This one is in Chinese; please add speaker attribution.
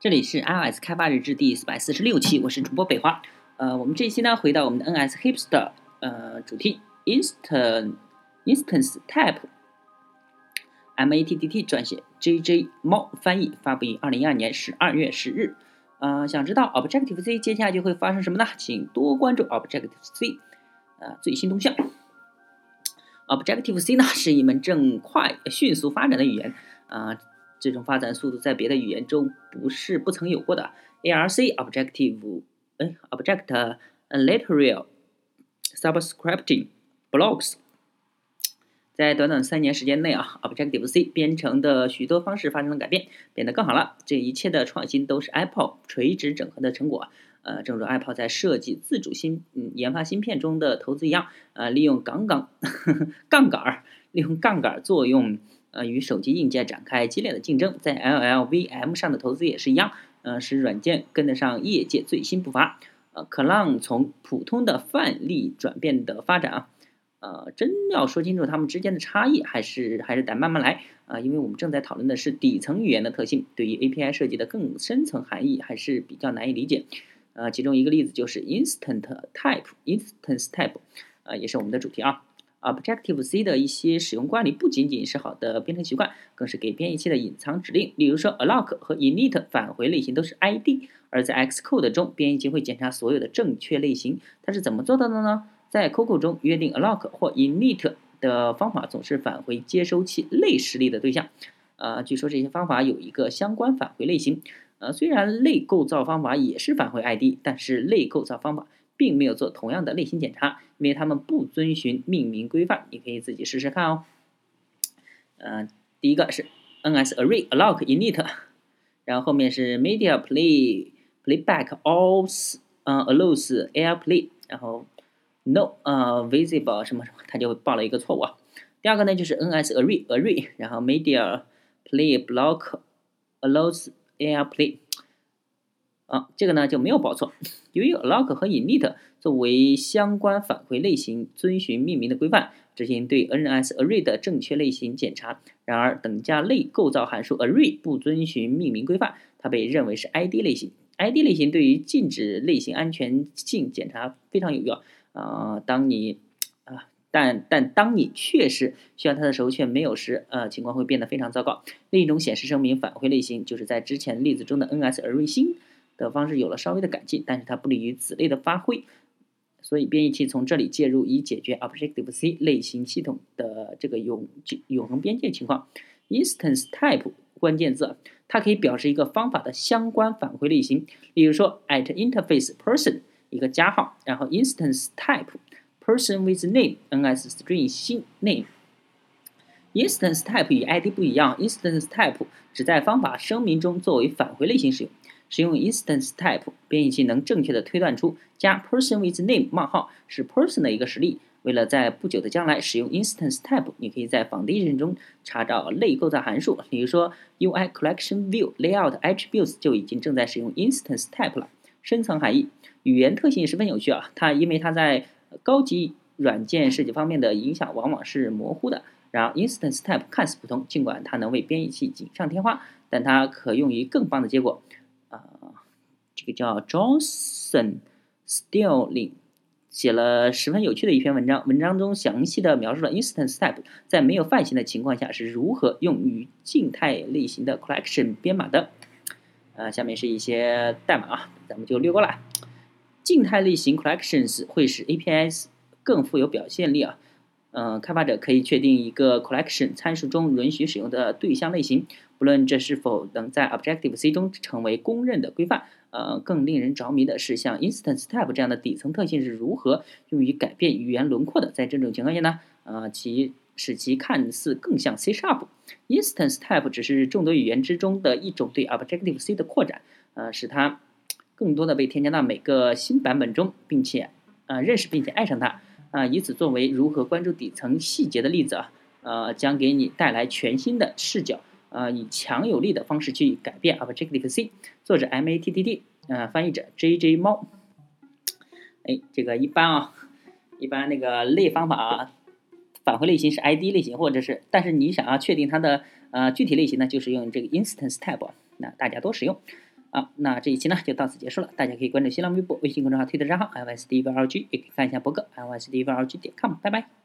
Speaker 1: 这里是 iOS 开发日志第四百四十六期，我是主播北华。呃，我们这一期呢，回到我们的 NS Hipster 呃主题，Instant Instance Type，MATTT 撰写，JJ 猫翻译，发布于二零一二年十二月十日。呃，想知道 Objective C 接下来就会发生什么呢？请多关注 Objective C 呃最新动向。Objective C 呢是一门正快迅速发展的语言啊。这种发展速度在别的语言中不是不曾有过的。ARC Objective，哎，Object Literal Subscripting Blocks，在短短三年时间内啊，Objective C 编程的许多方式发生了改变，变得更好了。这一切的创新都是 Apple 垂直整合的成果。呃，正如 Apple 在设计自主芯嗯研发芯片中的投资一样，呃，利用杠杠 杠杆儿，利用杠杆作用。呃，与手机硬件展开激烈的竞争，在 LLVM 上的投资也是一样，呃，使软件跟得上业界最新步伐。呃，可让从普通的范例转变的发展啊，呃，真要说清楚它们之间的差异，还是还是得慢慢来啊，因为我们正在讨论的是底层语言的特性，对于 API 设计的更深层含义还是比较难以理解。呃，其中一个例子就是 Instant Type，Instance Type，呃，也是我们的主题啊。Objective C 的一些使用惯例不仅仅是好的编程习惯，更是给编译器的隐藏指令。例如说，alloc 和 init 返回类型都是 ID，而在 Xcode 中，编译器会检查所有的正确类型。它是怎么做到的呢？在 Coco 中，约定 alloc 或 init 的方法总是返回接收器类实例的对象。呃，据说这些方法有一个相关返回类型。呃，虽然类构造方法也是返回 ID，但是类构造方法。并没有做同样的类型检查，因为他们不遵循命名规范。你可以自己试试看哦。嗯，第一个是 NS Array Alloc Init，然后后面是 Media Play Playback Alls 嗯 Allows AirPlay，然后 No 呃 Visible 什么什么，它就报了一个错误。第二个呢就是 NS Array Array，然后 Media Play Block Allows AirPlay。啊，这个呢就没有报错。由于 log 和 init 作为相关返回类型，遵循命名的规范，执行对 NS Array 的正确类型检查。然而，等价类构造函数 Array 不遵循命名规范，它被认为是 ID 类型。ID 类型对于禁止类型安全性检查非常有用。啊，当你啊，但但当你确实需要它的时候却没有时，呃，情况会变得非常糟糕。另一种显示声明返回类型，就是在之前例子中的 NS Array 星。的方式有了稍微的改进，但是它不利于子类的发挥，所以编译器从这里介入，以解决 Objective C 类型系统的这个永永恒边界情况。Instance Type 关键字，它可以表示一个方法的相关返回类型，例如说 at interface person 一个加号，然后 Instance Type person with name ns string 新 name。Instance Type 与 ID 不一样，Instance Type 只在方法声明中作为返回类型使用。使用 instance type，编译器能正确的推断出加 person with name 冒号是 person 的一个实例。为了在不久的将来使用 instance type，你可以在 foundation 中查找类构造函数，比如说 UI collection view layout attributes 就已经正在使用 instance type 了。深层含义，语言特性十分有趣啊，它因为它在高级软件设计方面的影响往往是模糊的。然而 instance type 看似普通，尽管它能为编译器锦上添花，但它可用于更棒的结果。这个叫 Johnson Stirling 写了十分有趣的一篇文章，文章中详细的描述了 instance type 在没有泛型的情况下是如何用于静态类型的 collection 编码的。呃，下面是一些代码啊，咱们就略过了。静态类型 collections 会使 APIs 更富有表现力啊。嗯，开发者可以确定一个 collection 参数中允许使用的对象类型，不论这是否能在 Objective C 中成为公认的规范。呃，更令人着迷的是，像 Instance Type 这样的底层特性是如何用于改变语言轮廓的。在这种情况下呢，呃，其使其看似更像 C Sharp。Instance Type 只是众多语言之中的一种对 Objective C 的扩展，呃，使它更多的被添加到每个新版本中，并且呃认识并且爱上它。啊，以此作为如何关注底层细节的例子啊，呃，将给你带来全新的视角，呃，以强有力的方式去改变 Objective C。作者 M A T T D，呃，翻译者 J J 猫。哎，这个一般啊，一般那个类方法啊，返回类型是 ID 类型，或者是，但是你想要确定它的呃具体类型呢，就是用这个 Instance Type，那大家多使用。啊，那这一期呢就到此结束了。大家可以关注新浪微博、微信公众号、推特账号 l s d v l g 也可以看一下博客 l s d v l g 点 com。拜拜。